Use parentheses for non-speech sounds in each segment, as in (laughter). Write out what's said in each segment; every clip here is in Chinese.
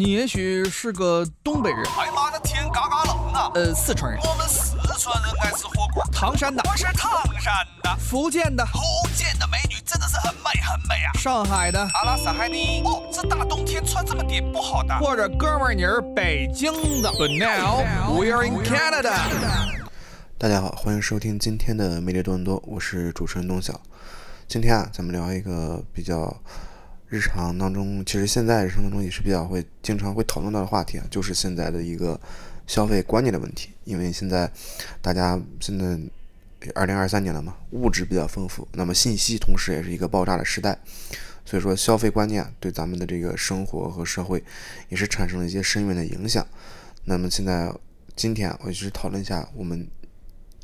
你也许是个东北人，哎妈的天嘎嘎冷啊！呃，四川人，我们四川人爱吃火锅。唐山的，我是唐山的，福建的，福建的美女真的是很美很美啊！上海的，阿拉斯海尼。哦，这大冬天穿这么点不好的。或者哥们儿你是北京的。But now we're in Canada。大家好，欢迎收听今天的魅力多伦多，我是主持人东晓。今天啊，咱们聊一个比较日常当中，其实现在日常当中也是比较会经常会讨论到的话题啊，就是现在的一个消费观念的问题。因为现在大家现在二零二三年了嘛，物质比较丰富，那么信息同时也是一个爆炸的时代，所以说消费观念对咱们的这个生活和社会也是产生了一些深远的影响。那么现在今天我就是讨论一下我们。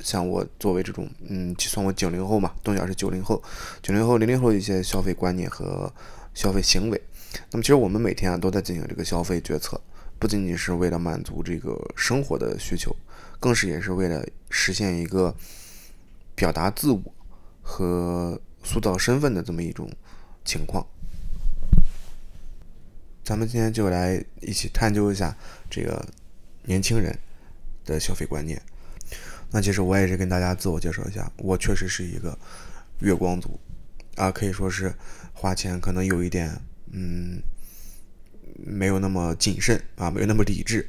像我作为这种，嗯，就算我九零后嘛，东晓是九零后，九零后、零零后一些消费观念和消费行为。那么其实我们每天啊都在进行这个消费决策，不仅仅是为了满足这个生活的需求，更是也是为了实现一个表达自我和塑造身份的这么一种情况。咱们今天就来一起探究一下这个年轻人的消费观念。那其实我也是跟大家自我介绍一下，我确实是一个月光族啊，可以说是花钱可能有一点，嗯，没有那么谨慎啊，没有那么理智。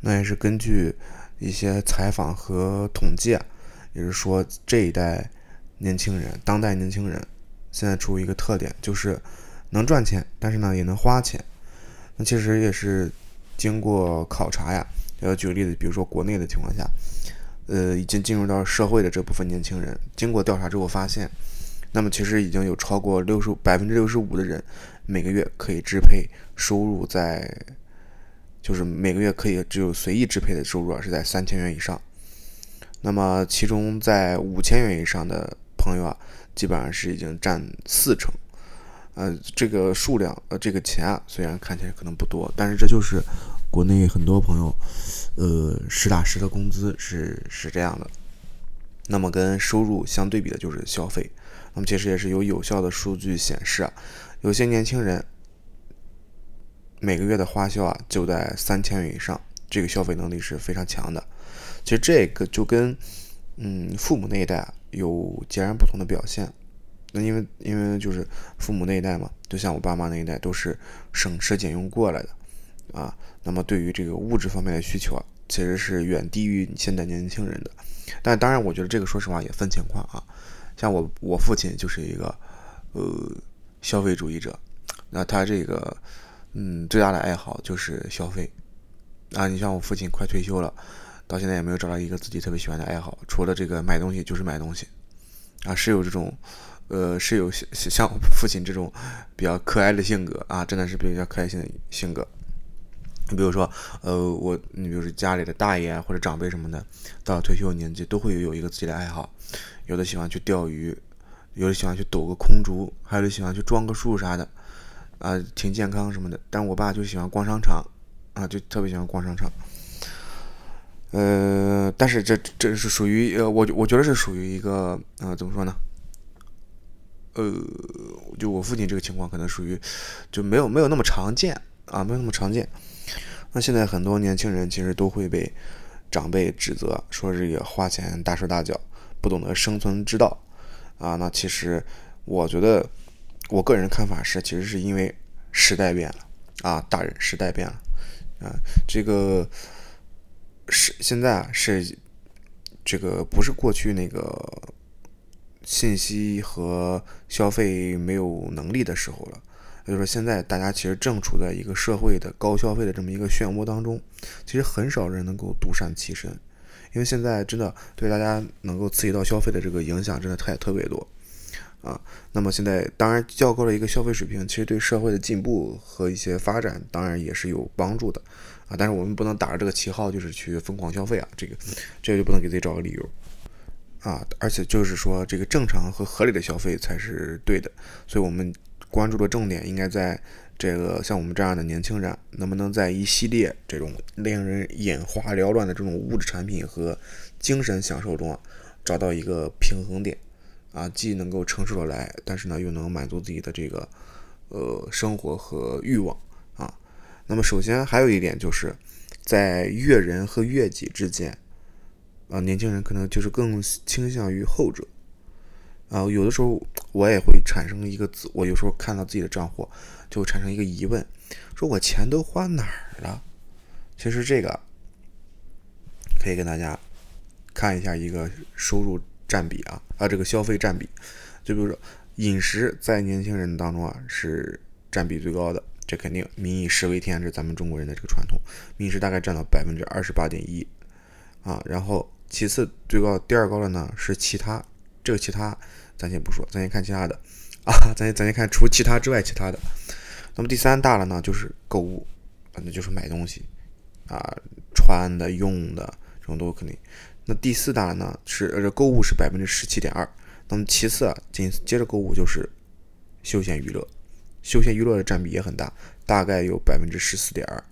那也是根据一些采访和统计啊，也是说这一代年轻人，当代年轻人现在出一个特点，就是能赚钱，但是呢也能花钱。那其实也是经过考察呀。要举个例子，比如说国内的情况下，呃，已经进入到社会的这部分年轻人，经过调查之后发现，那么其实已经有超过六十百分之六十五的人，每个月可以支配收入在，就是每个月可以只有随意支配的收入啊是在三千元以上。那么其中在五千元以上的朋友啊，基本上是已经占四成。呃，这个数量，呃，这个钱啊，虽然看起来可能不多，但是这就是国内很多朋友，呃，实打实的工资是是这样的。那么跟收入相对比的就是消费。那么其实也是有有效的数据显示啊，有些年轻人每个月的花销啊就在三千元以上，这个消费能力是非常强的。其实这个就跟嗯父母那一代啊有截然不同的表现。那因为因为就是父母那一代嘛，就像我爸妈那一代都是省吃俭用过来的，啊，那么对于这个物质方面的需求啊，其实是远低于现在年轻人的。但当然，我觉得这个说实话也分情况啊。像我我父亲就是一个呃消费主义者，那他这个嗯最大的爱好就是消费啊。你像我父亲快退休了，到现在也没有找到一个自己特别喜欢的爱好，除了这个买东西就是买东西啊，是有这种。呃，是有像像我父亲这种比较可爱的性格啊，真的是比较可爱性的性格。你比如说，呃，我你比如说家里的大爷或者长辈什么的，到了退休年纪都会有一个自己的爱好，有的喜欢去钓鱼，有的喜欢去抖个空竹，还有的喜欢去装个树啥的，啊，挺健康什么的。但我爸就喜欢逛商场，啊，就特别喜欢逛商场。呃，但是这这是属于呃，我我觉得是属于一个呃，怎么说呢？呃，就我父亲这个情况，可能属于就没有没有那么常见啊，没有那么常见。那现在很多年轻人其实都会被长辈指责，说这个花钱大手大脚，不懂得生存之道啊。那其实我觉得，我个人看法是，其实是因为时代变了啊，大人时代变了啊，这个是现在啊是这个不是过去那个。信息和消费没有能力的时候了，也就是说，现在大家其实正处在一个社会的高消费的这么一个漩涡当中，其实很少人能够独善其身，因为现在真的对大家能够刺激到消费的这个影响真的太特别多啊。那么现在当然较高的一个消费水平，其实对社会的进步和一些发展当然也是有帮助的啊。但是我们不能打着这个旗号就是去疯狂消费啊，这个这个就不能给自己找个理由。啊，而且就是说，这个正常和合理的消费才是对的，所以我们关注的重点应该在这个像我们这样的年轻人，能不能在一系列这种令人眼花缭乱的这种物质产品和精神享受中啊，找到一个平衡点，啊，既能够承受得来，但是呢，又能满足自己的这个呃生活和欲望啊。那么首先还有一点就是，在悦人和悦己之间，啊、年轻人可能就是更倾向于后者。啊、有的时候我也会产生一个自，我有时候看到自己的账户，就会产生一个疑问，说我钱都花哪儿了？其实这个可以跟大家看一下一个收入占比啊，啊，这个消费占比，就比如说饮食在年轻人当中啊是占比最高的，这肯定民以食为天，这是咱们中国人的这个传统，民食大概占到百分之二十八点一啊，然后其次最高第二高的呢是其他，这个其他咱先不说，咱先看其他的。啊，(laughs) 咱咱先看除其他之外其他的，那么第三大了呢就是购物，啊那就是买东西啊，穿的用的这种都肯定。那第四大呢是呃购物是百分之十七点二，那么其次啊紧接着购物就是休闲娱乐，休闲娱乐的占比也很大，大概有百分之十四点二，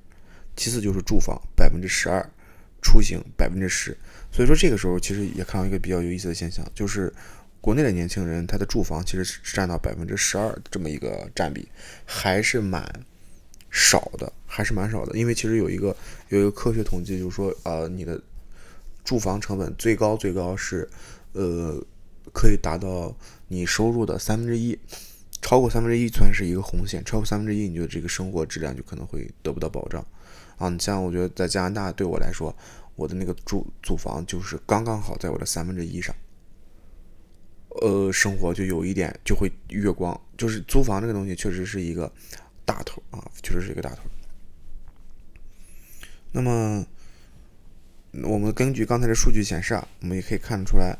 其次就是住房百分之十二，出行百分之十。所以说这个时候其实也看到一个比较有意思的现象，就是国内的年轻人他的住房其实是占到百分之十二这么一个占比，还是蛮少的，还是蛮少的。因为其实有一个有一个科学统计，就是说呃你的住房成本最高最高是呃可以达到你收入的三分之一。超过三分之一算是一个红线，超过三分之一，你就这个生活质量就可能会得不到保障啊。你像我觉得在加拿大对我来说，我的那个住租房就是刚刚好在我的三分之一上，呃，生活就有一点就会月光，就是租房这个东西确实是一个大头啊，确实是一个大头。那么我们根据刚才的数据显示啊，我们也可以看得出来，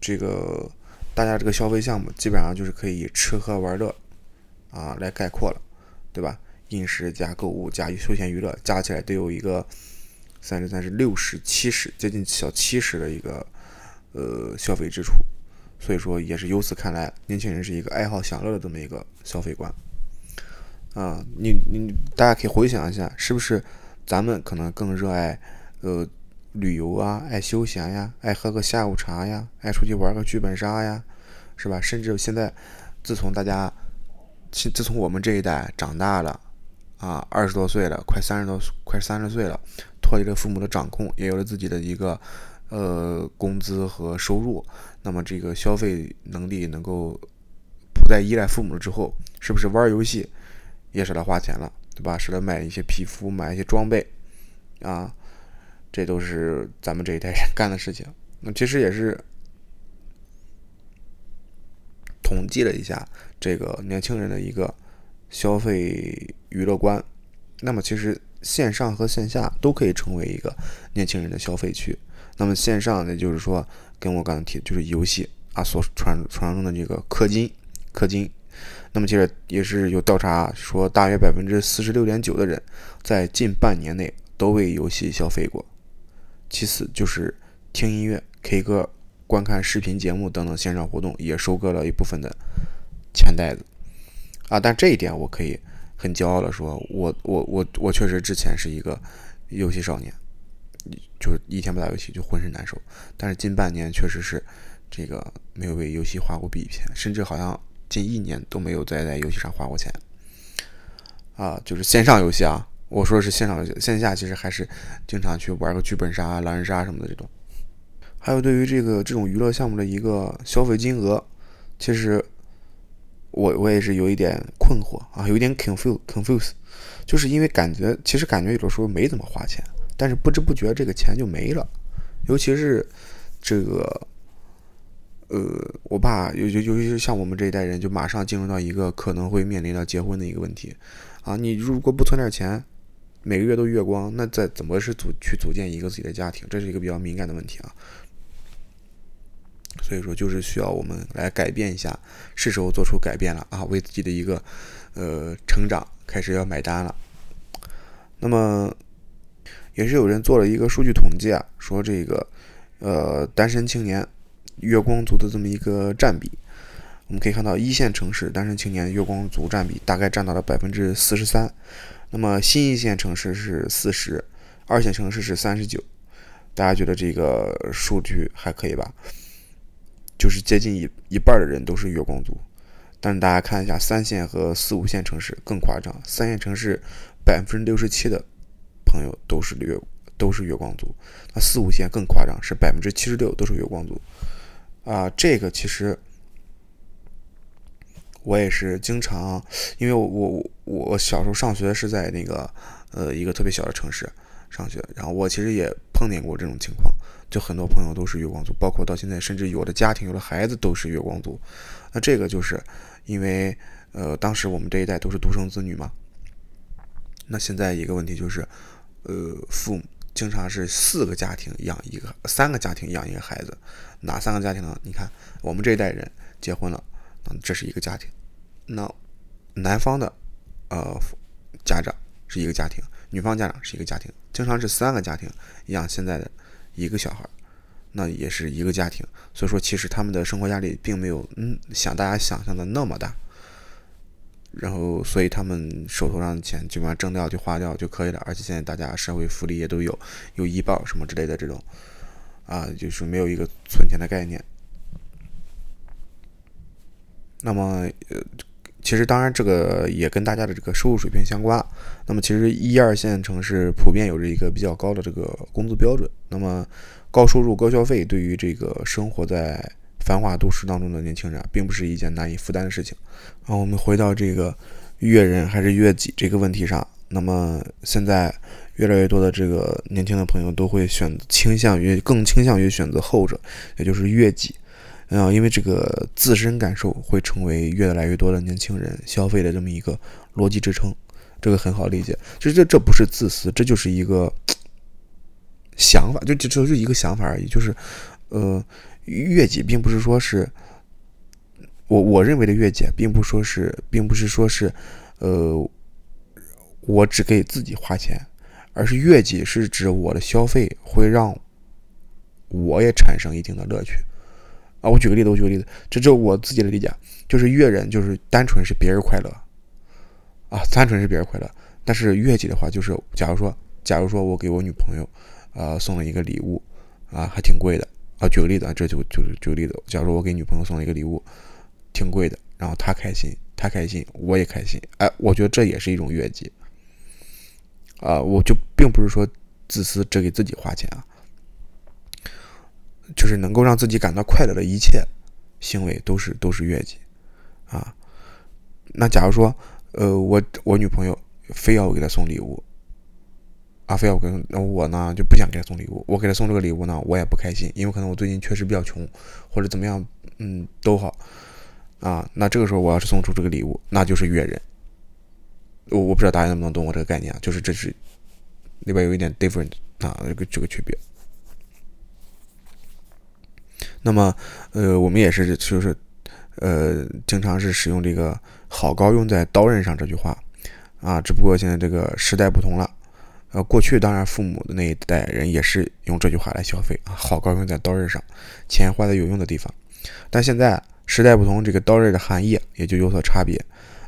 这个大家这个消费项目基本上就是可以以吃喝玩乐啊来概括了，对吧？饮食加购物加休闲娱乐加起来都有一个三十三十六十七十接近小七十的一个呃消费支出，所以说也是由此看来，年轻人是一个爱好享乐的这么一个消费观啊。你你大家可以回想一下，是不是咱们可能更热爱呃旅游啊，爱休闲呀，爱喝个下午茶呀，爱出去玩个剧本杀呀，是吧？甚至现在，自从大家，自自从我们这一代长大了，啊，二十多岁了，快三十多，快三十岁了，脱离了父母的掌控，也有了自己的一个呃工资和收入，那么这个消费能力能够不再依赖父母了之后，是不是玩游戏也舍得花钱了，对吧？舍得买一些皮肤，买一些装备，啊。这都是咱们这一代人 (laughs) 干的事情。那其实也是统计了一下这个年轻人的一个消费娱乐观。那么其实线上和线下都可以成为一个年轻人的消费区。那么线上呢，就是说跟我刚才提的就是游戏啊所传传说中的这个氪金，氪金。那么接着也是有调查说，大约百分之四十六点九的人在近半年内都为游戏消费过。其次就是听音乐、K 歌、观看视频节目等等线上活动，也收割了一部分的钱袋子啊。但这一点我可以很骄傲的说，我我我我确实之前是一个游戏少年，就是一天不打游戏就浑身难受。但是近半年确实是这个没有为游戏花过笔钱，甚至好像近一年都没有再在游戏上花过钱啊，就是线上游戏啊。我说的是线上游戏，线下其实还是经常去玩个剧本杀、狼人杀什么的这种。还有对于这个这种娱乐项目的一个消费金额，其实我我也是有一点困惑啊，有一点 confuse confuse，就是因为感觉其实感觉有的时候没怎么花钱，但是不知不觉这个钱就没了，尤其是这个。呃，我爸尤尤尤其是像我们这一代人，就马上进入到一个可能会面临到结婚的一个问题啊！你如果不存点钱，每个月都月光，那再怎么是组去组建一个自己的家庭？这是一个比较敏感的问题啊。所以说，就是需要我们来改变一下，是时候做出改变了啊，为自己的一个呃成长开始要买单了。那么，也是有人做了一个数据统计啊，说这个呃单身青年月光族的这么一个占比，我们可以看到一线城市单身青年月光族占比大概占到了百分之四十三。那么新一线城市是四十，二线城市是三十九，大家觉得这个数据还可以吧？就是接近一一半的人都是月光族，但是大家看一下三线和四五线城市更夸张，三线城市百分之六十七的朋友都是月都是月光族，那四五线更夸张，是百分之七十六都是月光族。啊，这个其实我也是经常，因为我我我小时候上学是在那个呃一个特别小的城市上学，然后我其实也碰见过这种情况，就很多朋友都是月光族，包括到现在，甚至有的家庭有的孩子都是月光族。那这个就是因为呃当时我们这一代都是独生子女嘛，那现在一个问题就是，呃父母。经常是四个家庭养一个，三个家庭养一个孩子，哪三个家庭呢？你看我们这一代人结婚了，那这是一个家庭。那男方的呃家长是一个家庭，女方家长是一个家庭，经常是三个家庭养现在的一个小孩，那也是一个家庭。所以说，其实他们的生活压力并没有嗯想大家想象的那么大。然后，所以他们手头上的钱基本上挣掉就花掉就可以了，而且现在大家社会福利也都有，有医保什么之类的这种，啊，就是没有一个存钱的概念。那么，呃，其实当然这个也跟大家的这个收入水平相关。那么，其实一二线城市普遍有着一个比较高的这个工资标准。那么，高收入高消费对于这个生活在。繁华都市当中的年轻人，并不是一件难以负担的事情。啊，我们回到这个悦人还是悦己这个问题上。那么现在越来越多的这个年轻的朋友都会选倾向于更倾向于选择后者，也就是悦己。啊，因为这个自身感受会成为越来越多的年轻人消费的这么一个逻辑支撑。这个很好理解，其实这这不是自私，这就是一个想法，就就就是一个想法而已，就是呃。悦己并不是说是，我我认为的悦己，并不说是，并不是说是，呃，我只给自己花钱，而是悦己是指我的消费会让我也产生一定的乐趣。啊，我举个例子，我举个例子，这就我自己的理解，就是悦人就是单纯是别人快乐，啊，单纯是别人快乐。但是悦己的话，就是假如说，假如说我给我女朋友，呃，送了一个礼物，啊，还挺贵的。啊，举个例子啊，这就就是举个例子。假如说我给女朋友送了一个礼物，挺贵的，然后她开心，她开心，我也开心。哎，我觉得这也是一种悦己。啊，我就并不是说自私，只给自己花钱啊，就是能够让自己感到快乐的一切行为都是都是悦己啊。那假如说，呃，我我女朋友非要我给她送礼物。阿飞，我跟那我呢就不想给他送礼物。我给他送这个礼物呢，我也不开心，因为可能我最近确实比较穷，或者怎么样，嗯，都好啊。那这个时候我要是送出这个礼物，那就是悦人。我我不知道大家能不能懂我这个概念啊？就是这是里边有一点 different 啊，这个这个区别。那么，呃，我们也是就是呃，经常是使用这个“好高用在刀刃上”这句话啊，只不过现在这个时代不同了。呃，过去当然父母的那一代人也是用这句话来消费啊，好高用在刀刃上，钱花在有用的地方。但现在时代不同，这个刀刃的含义也就有所差别。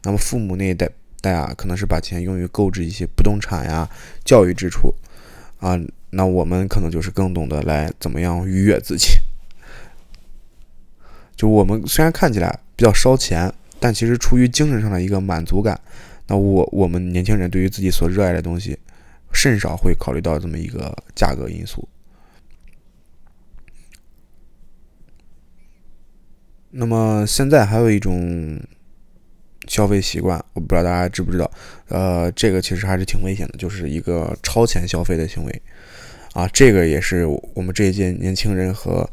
那么父母那一代代啊，可能是把钱用于购置一些不动产呀、教育支出啊，那我们可能就是更懂得来怎么样愉悦自己。就我们虽然看起来比较烧钱，但其实出于精神上的一个满足感。那我我们年轻人对于自己所热爱的东西。甚少会考虑到这么一个价格因素。那么现在还有一种消费习惯，我不知道大家知不知道，呃，这个其实还是挺危险的，就是一个超前消费的行为。啊，这个也是我们这一届年轻人和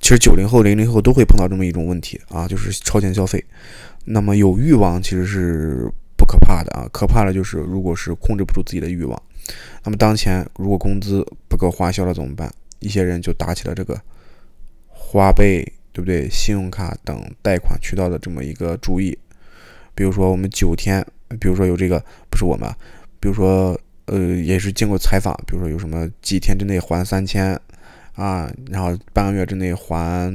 其实九零后、零零后都会碰到这么一种问题啊，就是超前消费。那么有欲望其实是不可怕的啊，可怕的就是如果是控制不住自己的欲望。那么当前如果工资不够花销了怎么办？一些人就打起了这个花呗，对不对？信用卡等贷款渠道的这么一个主意。比如说我们九天，比如说有这个不是我们，比如说呃也是经过采访，比如说有什么几天之内还三千啊，然后半个月之内还，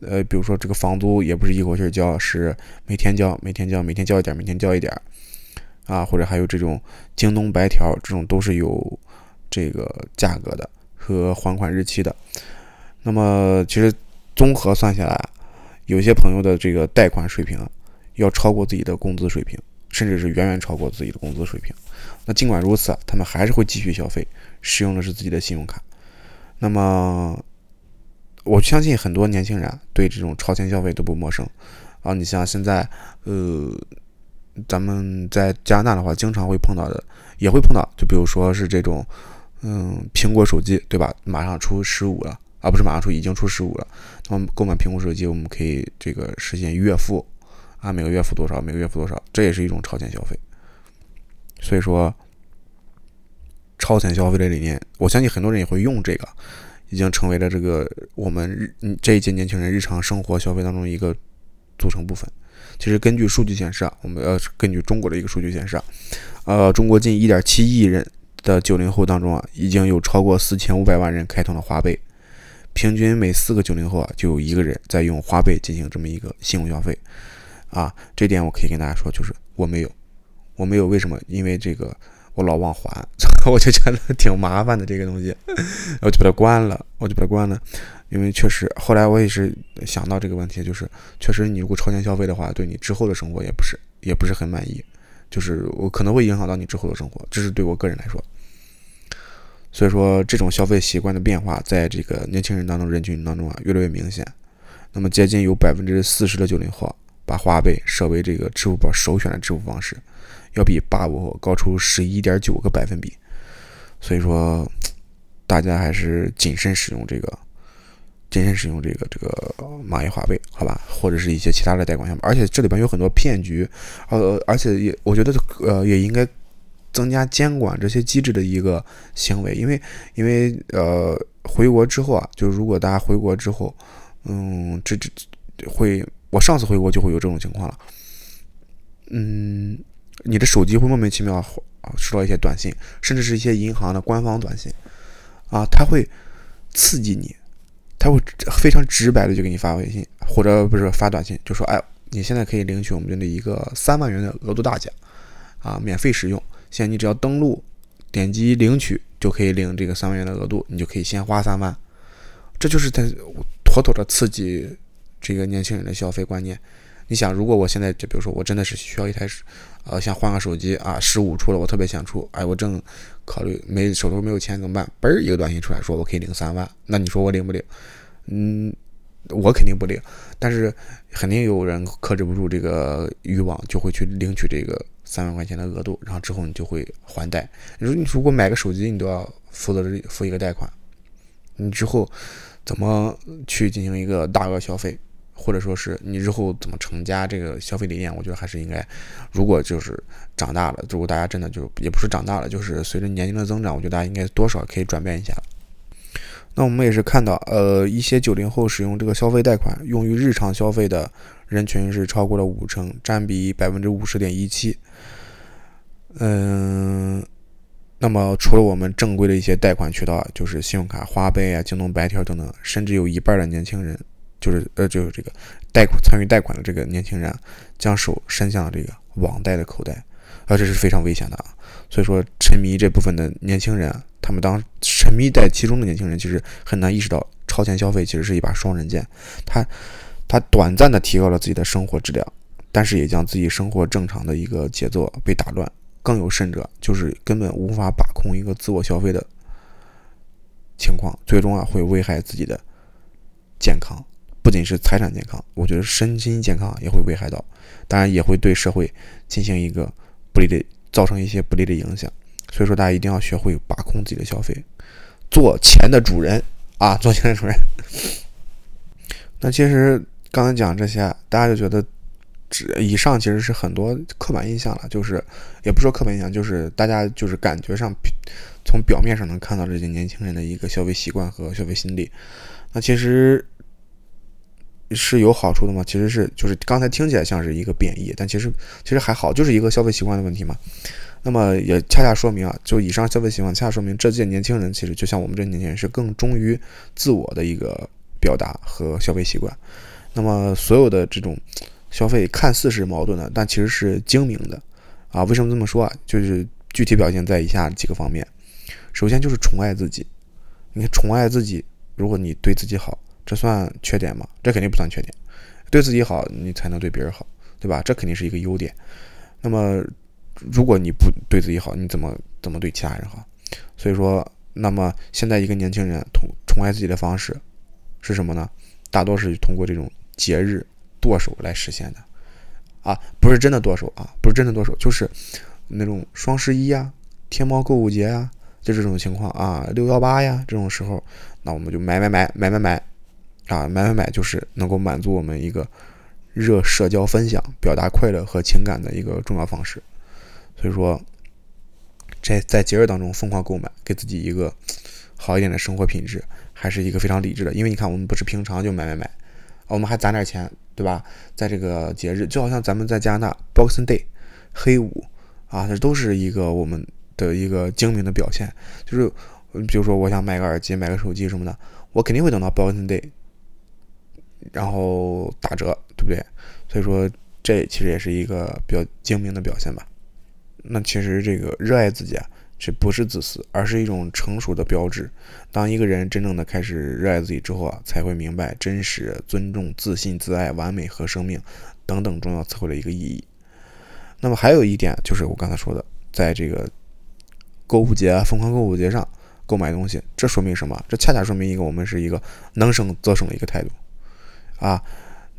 呃比如说这个房租也不是一口气交，是每天交，每天交，每天交一点，每天交一点。啊，或者还有这种京东白条，这种都是有这个价格的和还款日期的。那么其实综合算下来，有些朋友的这个贷款水平要超过自己的工资水平，甚至是远远超过自己的工资水平。那尽管如此，他们还是会继续消费，使用的是自己的信用卡。那么，我相信很多年轻人对这种超前消费都不陌生啊。你像现在，呃，咱们在加拿大的话，经常会碰到的，也会碰到，就比如说是这种，嗯，苹果手机，对吧？马上出十五了啊，不是马上出，已经出十五了。那么购买苹果手机，我们可以这个实现月付啊，每个月付多少，每个月付多少，这也是一种超前消费。所以说，超前消费的理念，我相信很多人也会用这个，已经成为了这个我们日这一届年轻人日常生活消费当中一个组成部分。其实根据数据显示啊，我们要根据中国的一个数据显示啊，呃，中国近一点七亿人的九零后当中啊，已经有超过四千五百万人开通了花呗，平均每四个九零后啊，就有一个人在用花呗进行这么一个信用消费。啊，这点我可以跟大家说，就是我没有。我没有为什么？因为这个我老忘还，(laughs) 我就觉得挺麻烦的这个东西，我就把它关了，我就把它关了。因为确实，后来我也是想到这个问题，就是确实你如果超前消费的话，对你之后的生活也不是也不是很满意，就是我可能会影响到你之后的生活，这是对我个人来说。所以说，这种消费习惯的变化，在这个年轻人当中人群当中啊，越来越明显。那么，接近有百分之四十的九零后把花呗设为这个支付宝首选的支付方式。要比八五后高出十一点九个百分比，所以说大家还是谨慎使用这个，谨慎使用这个这个蚂蚁花呗，好吧，或者是一些其他的贷款项目。而且这里边有很多骗局，呃，而且也我觉得呃也应该增加监管这些机制的一个行为，因为因为呃回国之后啊，就如果大家回国之后，嗯，这这会我上次回国就会有这种情况了，嗯。你的手机会莫名其妙收到一些短信，甚至是一些银行的官方短信，啊，他会刺激你，他会非常直白的就给你发微信或者不是发短信，就说哎，你现在可以领取我们的一个三万元的额度大奖，啊，免费使用，现在你只要登录点击领取就可以领这个三万元的额度，你就可以先花三万，这就是在妥妥的刺激这个年轻人的消费观念。你想，如果我现在就比如说我真的是需要一台，呃，想换个手机啊，十五出了，我特别想出，哎，我正考虑没手头没有钱怎么办？嘣儿一个短信出来说我可以领三万，那你说我领不领？嗯，我肯定不领，但是肯定有人克制不住这个欲望，就会去领取这个三万块钱的额度，然后之后你就会还贷。你说你如果买个手机，你都要负责付一个贷款，你之后怎么去进行一个大额消费？或者说是你日后怎么成家，这个消费理念，我觉得还是应该，如果就是长大了，如果大家真的就也不是长大了，就是随着年龄的增长，我觉得大家应该多少可以转变一下。那我们也是看到，呃，一些九零后使用这个消费贷款用于日常消费的人群是超过了五成，占比百分之五十点一七。嗯，那么除了我们正规的一些贷款渠道，就是信用卡、花呗啊、京东白条等等，甚至有一半的年轻人。就是呃，就是这个贷款参与贷款的这个年轻人，将手伸向了这个网贷的口袋，啊，这是非常危险的啊。所以说，沉迷这部分的年轻人，他们当沉迷在其中的年轻人，其实很难意识到超前消费其实是一把双刃剑。他他短暂的提高了自己的生活质量，但是也将自己生活正常的一个节奏被打乱。更有甚者，就是根本无法把控一个自我消费的情况，最终啊会危害自己的健康。不仅是财产健康，我觉得身心健康也会危害到，当然也会对社会进行一个不利的，造成一些不利的影响。所以说，大家一定要学会把控自己的消费，做钱的主人啊，做钱的主人。(laughs) 那其实刚才讲这些，大家就觉得，以上其实是很多刻板印象了，就是也不说刻板印象，就是大家就是感觉上从表面上能看到这些年轻人的一个消费习惯和消费心理。那其实。是有好处的吗？其实是，就是刚才听起来像是一个贬义，但其实其实还好，就是一个消费习惯的问题嘛。那么也恰恰说明啊，就以上消费习惯，恰恰说明这届年轻人其实就像我们这年轻人是更忠于自我的一个表达和消费习惯。那么所有的这种消费看似是矛盾的，但其实是精明的啊。为什么这么说啊？就是具体表现在以下几个方面。首先就是宠爱自己，你看宠爱自己，如果你对自己好。这算缺点吗？这肯定不算缺点。对自己好，你才能对别人好，对吧？这肯定是一个优点。那么，如果你不对自己好，你怎么怎么对其他人好？所以说，那么现在一个年轻人宠宠爱自己的方式是什么呢？大多是通过这种节日剁手来实现的。啊，不是真的剁手啊，不是真的剁手，就是那种双十一呀、天猫购物节呀，就这种情况啊，六幺八呀这种时候，那我们就买买买买买买，啊，买买买就是能够满足我们一个热社交分享、表达快乐和情感的一个重要方式。所以说，在在节日当中疯狂购买，给自己一个好一点的生活品质，还是一个非常理智的。因为你看，我们不是平常就买买买，我们还攒点钱。对吧？在这个节日，就好像咱们在加拿大 Boxing Day 黑五啊，这都是一个我们的一个精明的表现。就是，比如说我想买个耳机、买个手机什么的，我肯定会等到 Boxing Day，然后打折，对不对？所以说，这其实也是一个比较精明的表现吧。那其实这个热爱自己啊。这不是自私，而是一种成熟的标志。当一个人真正的开始热爱自己之后啊，才会明白真实、尊重、自信、自爱、完美和生命等等重要词汇的一个意义。那么还有一点就是我刚才说的，在这个购物节、疯狂购物节上购买东西，这说明什么？这恰恰说明一个我们是一个能省则省的一个态度啊。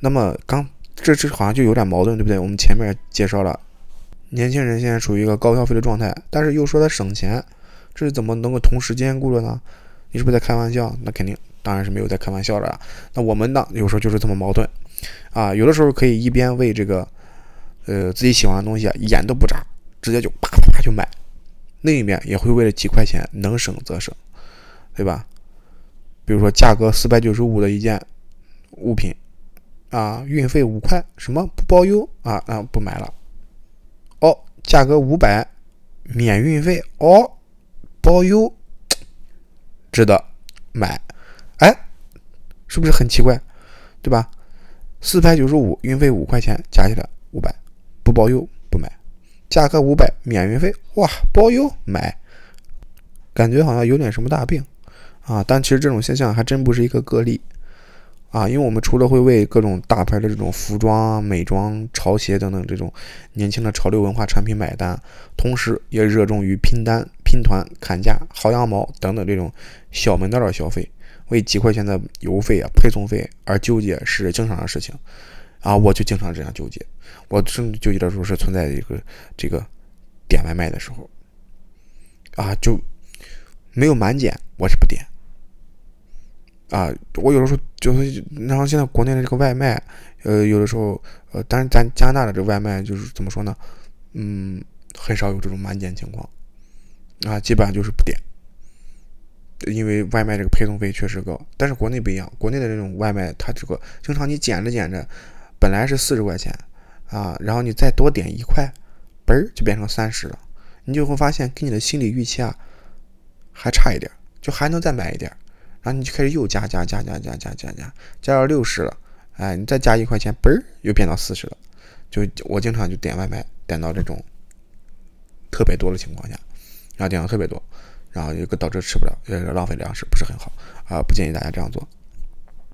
那么刚这这好像就有点矛盾，对不对？我们前面介绍了。年轻人现在处于一个高消费的状态，但是又说他省钱，这是怎么能够同时兼顾的呢？你是不是在开玩笑？那肯定当然是没有在开玩笑了。那我们呢，有时候就是这么矛盾啊。有的时候可以一边为这个呃自己喜欢的东西啊眼都不眨，直接就啪啪啪就买；另一面也会为了几块钱能省则省，对吧？比如说价格四百九十五的一件物品啊，运费五块，什么不包邮啊？啊不买了。哦，价格五百，免运费哦，包邮，值得买。哎，是不是很奇怪，对吧？四百九十五，运费五块钱，加起来五百，不包邮不买。价格五百，免运费，哇，包邮买。感觉好像有点什么大病啊，但其实这种现象还真不是一个个例。啊，因为我们除了会为各种大牌的这种服装、美妆、潮鞋等等这种年轻的潮流文化产品买单，同时也热衷于拼单、拼团、砍价、薅羊毛等等这种小门道的消费，为几块钱的邮费啊、配送费而纠结是经常的事情。啊，我就经常这样纠结。我甚至纠结的时候是存在一个这个点外卖的时候，啊，就没有满减，我是不点。啊，我有的时候就是，然后现在国内的这个外卖，呃，有的时候，呃，但是咱加拿大的这个外卖就是怎么说呢？嗯，很少有这种满减情况，啊，基本上就是不点，因为外卖这个配送费确实高。但是国内不一样，国内的这种外卖，它这个经常你减着减着，本来是四十块钱，啊，然后你再多点一块，嘣儿就变成三十了，你就会发现跟你的心理预期啊还差一点，就还能再买一点。然后你就开始又加加加加加加加加，加到六十了，哎，你再加一块钱，嘣儿又变到四十了。就我经常就点外卖，点到这种特别多的情况下，然后点到特别多，然后又导致吃不了，也是浪费粮食，不是很好啊，不建议大家这样做。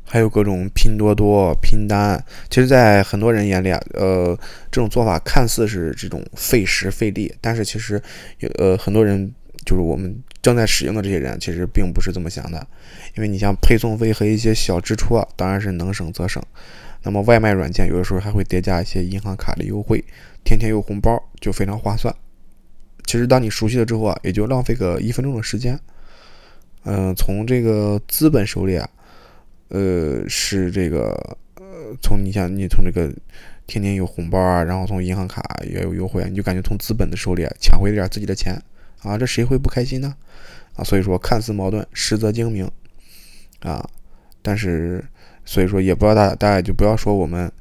还有各种拼多多、拼单，其实，在很多人眼里啊，呃，这种做法看似是这种费时费力，但是其实有呃很多人。就是我们正在使用的这些人，其实并不是这么想的，因为你像配送费和一些小支出啊，当然是能省则省。那么外卖软件有的时候还会叠加一些银行卡的优惠，天天有红包，就非常划算。其实当你熟悉了之后啊，也就浪费个一分钟的时间。嗯，从这个资本手里啊，呃，是这个呃，从你像你从这个天天有红包啊，然后从银行卡也有优惠，你就感觉从资本的手里啊抢回了点自己的钱。啊，这谁会不开心呢？啊，所以说看似矛盾，实则精明，啊，但是所以说也不要大大家就不要说我们，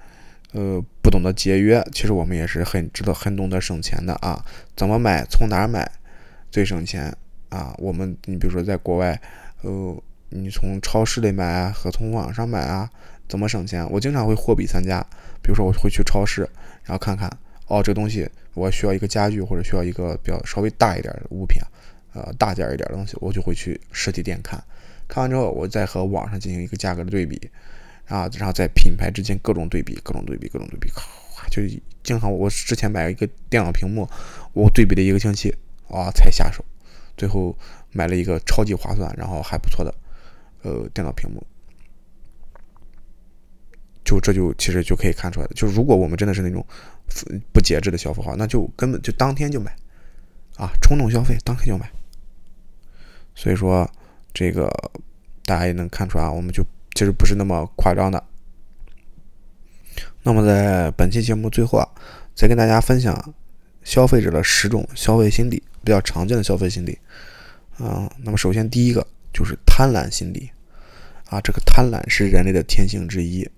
呃，不懂得节约，其实我们也是很知道很懂得省钱的啊。怎么买，从哪儿买最省钱啊？我们你比如说在国外，呃，你从超市里买啊，和从网上买啊，怎么省钱？我经常会货比三家，比如说我会去超市，然后看看。哦，这东西我需要一个家具，或者需要一个比较稍微大一点的物品，呃，大件一点的东西，我就会去实体店看，看完之后，我再和网上进行一个价格的对比，啊，然后在品牌之间各种对比，各种对比，各种对比，咔就经常我之前买了一个电脑屏幕，我对比了一个星期啊才下手，最后买了一个超级划算，然后还不错的呃电脑屏幕。就这就其实就可以看出来的，就如果我们真的是那种不节制的消费话，那就根本就当天就买，啊，冲动消费当天就买。所以说这个大家也能看出啊，我们就其实不是那么夸张的。那么在本期节目最后啊，再跟大家分享消费者的十种消费心理，比较常见的消费心理啊。那么首先第一个就是贪婪心理啊，这个贪婪是人类的天性之一。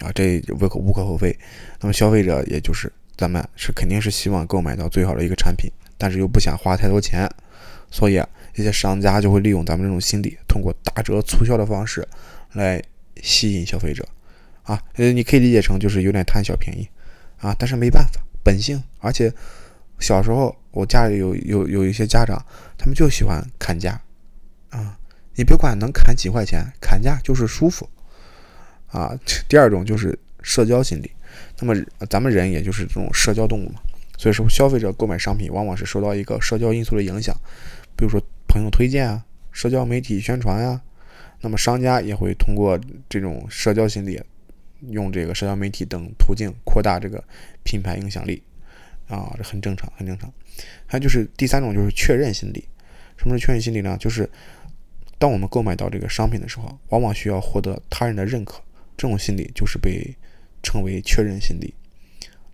啊，这无可无可厚非。那么消费者也就是咱们是肯定是希望购买到最好的一个产品，但是又不想花太多钱，所以啊，一些商家就会利用咱们这种心理，通过打折促销的方式来吸引消费者。啊，呃，你可以理解成就是有点贪小便宜啊，但是没办法，本性。而且小时候我家里有有有一些家长，他们就喜欢砍价啊，你别管能砍几块钱，砍价就是舒服。啊，第二种就是社交心理。那么咱们人也就是这种社交动物嘛，所以说消费者购买商品往往是受到一个社交因素的影响，比如说朋友推荐啊，社交媒体宣传呀。那么商家也会通过这种社交心理，用这个社交媒体等途径扩大这个品牌影响力啊，这很正常，很正常。还有就是第三种就是确认心理。什么是确认心理呢？就是当我们购买到这个商品的时候，往往需要获得他人的认可。这种心理就是被称为确认心理。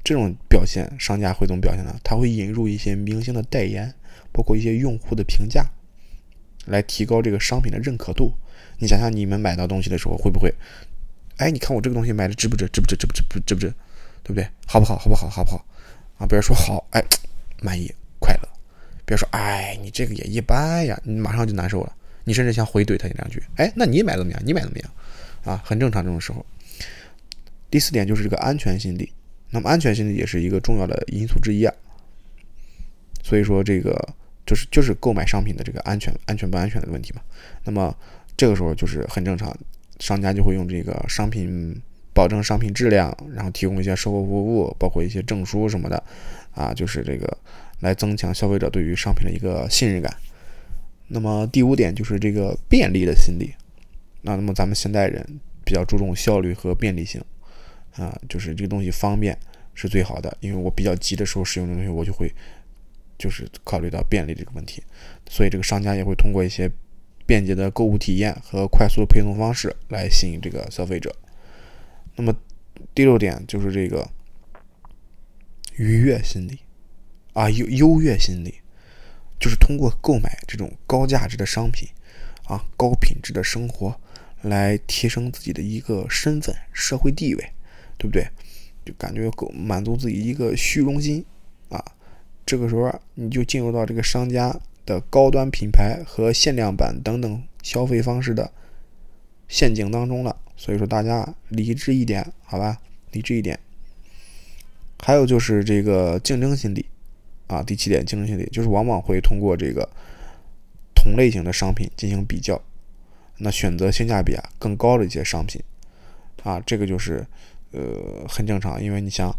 这种表现，商家会怎么表现呢？他会引入一些明星的代言，包括一些用户的评价，来提高这个商品的认可度。你想想，你们买到东西的时候，会不会？哎，你看我这个东西买的值不值？值不值？值不值？不值不值？对不对？好不好？好不好？好不好？啊！别人说好，哎，满意，快乐。别人说，哎，你这个也一般呀，你马上就难受了。你甚至想回怼他一两句。哎，那你买怎么样？你买怎么样？啊，很正常这种时候。第四点就是这个安全心理，那么安全心理也是一个重要的因素之一啊。所以说这个就是就是购买商品的这个安全安全不安全的问题嘛。那么这个时候就是很正常，商家就会用这个商品保证商品质量，然后提供一些售后服务，包括一些证书什么的啊，就是这个来增强消费者对于商品的一个信任感。那么第五点就是这个便利的心理。那那么咱们现代人比较注重效率和便利性，啊，就是这个东西方便是最好的。因为我比较急的时候使用的东西，我就会就是考虑到便利这个问题，所以这个商家也会通过一些便捷的购物体验和快速的配送方式来吸引这个消费者。那么第六点就是这个愉悦心理，啊优优越心理，就是通过购买这种高价值的商品，啊高品质的生活。来提升自己的一个身份、社会地位，对不对？就感觉够满足自己一个虚荣心。这个时候你就进入到这个商家的高端品牌和限量版等等消费方式的陷阱当中了。所以说大家理智一点，好吧？理智一点。还有就是这个竞争心理啊，第七点竞争心理就是往往会通过这个同类型的商品进行比较。那选择性价比啊更高的一些商品，啊，这个就是呃很正常，因为你想，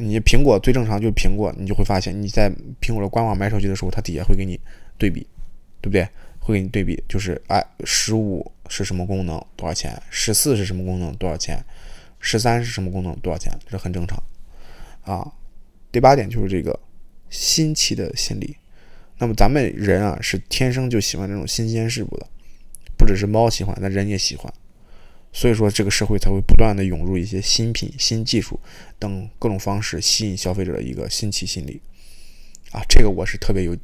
你苹果最正常就是苹果，你就会发现你在苹果的官网买手机的时候，它底下会给你对比，对不对？会给你对比，就是哎，十五是什么功能多少钱？十四是什么功能多少钱？十三是什么功能多少钱？这很正常啊。第八点就是这个新奇的心理，那么咱们人啊是天生就喜欢这种新鲜事物的。不只是猫喜欢，那人也喜欢，所以说这个社会才会不断的涌入一些新品、新技术等各种方式，吸引消费者的一个新奇心理啊，这个我是特别有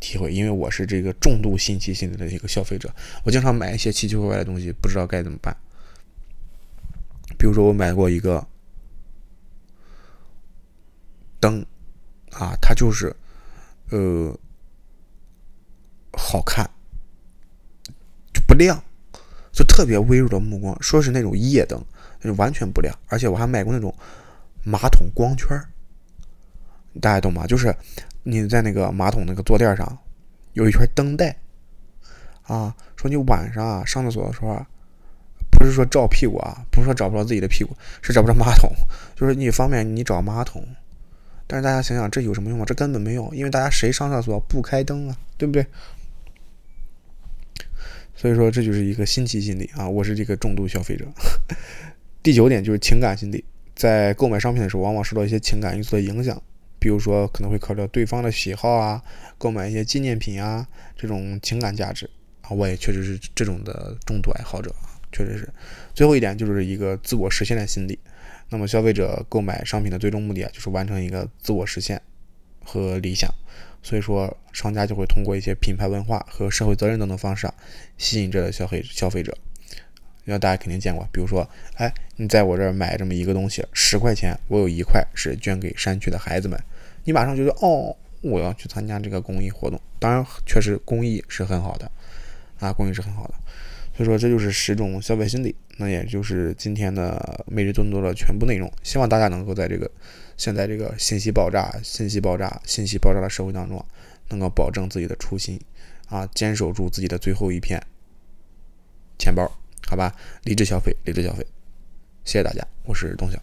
体会，因为我是这个重度新奇心理的一个消费者，我经常买一些奇奇怪怪的东西，不知道该怎么办。比如说我买过一个灯啊，它就是呃好看。就不亮，就特别微弱的目光，说是那种夜灯，就完全不亮。而且我还买过那种马桶光圈大家懂吗？就是你在那个马桶那个坐垫上有一圈灯带啊，说你晚上啊上厕所的时候不是说照屁股啊，不是说找不着自己的屁股，是找不着马桶。就是你方便你找马桶，但是大家想想这有什么用吗？这根本没用，因为大家谁上厕所不开灯啊，对不对？所以说这就是一个新奇心理啊，我是这个重度消费者。(laughs) 第九点就是情感心理，在购买商品的时候，往往受到一些情感因素的影响，比如说可能会考虑到对方的喜好啊，购买一些纪念品啊，这种情感价值啊，我也确实是这种的重度爱好者啊，确实是。最后一点就是一个自我实现的心理，那么消费者购买商品的最终目的啊，就是完成一个自我实现和理想。所以说，商家就会通过一些品牌文化和社会责任等等方式啊，吸引着消费消费者。那大家肯定见过，比如说，哎，你在我这儿买这么一个东西，十块钱，我有一块是捐给山区的孩子们，你马上觉得，哦，我要去参加这个公益活动。当然，确实公益是很好的，啊，公益是很好的。所以说，这就是十种消费心理。那也就是今天的每日顿多的全部内容。希望大家能够在这个现在这个信息爆炸、信息爆炸、信息爆炸的社会当中，能够保证自己的初心，啊，坚守住自己的最后一片钱包，好吧？理智消费，理智消费。谢谢大家，我是东晓。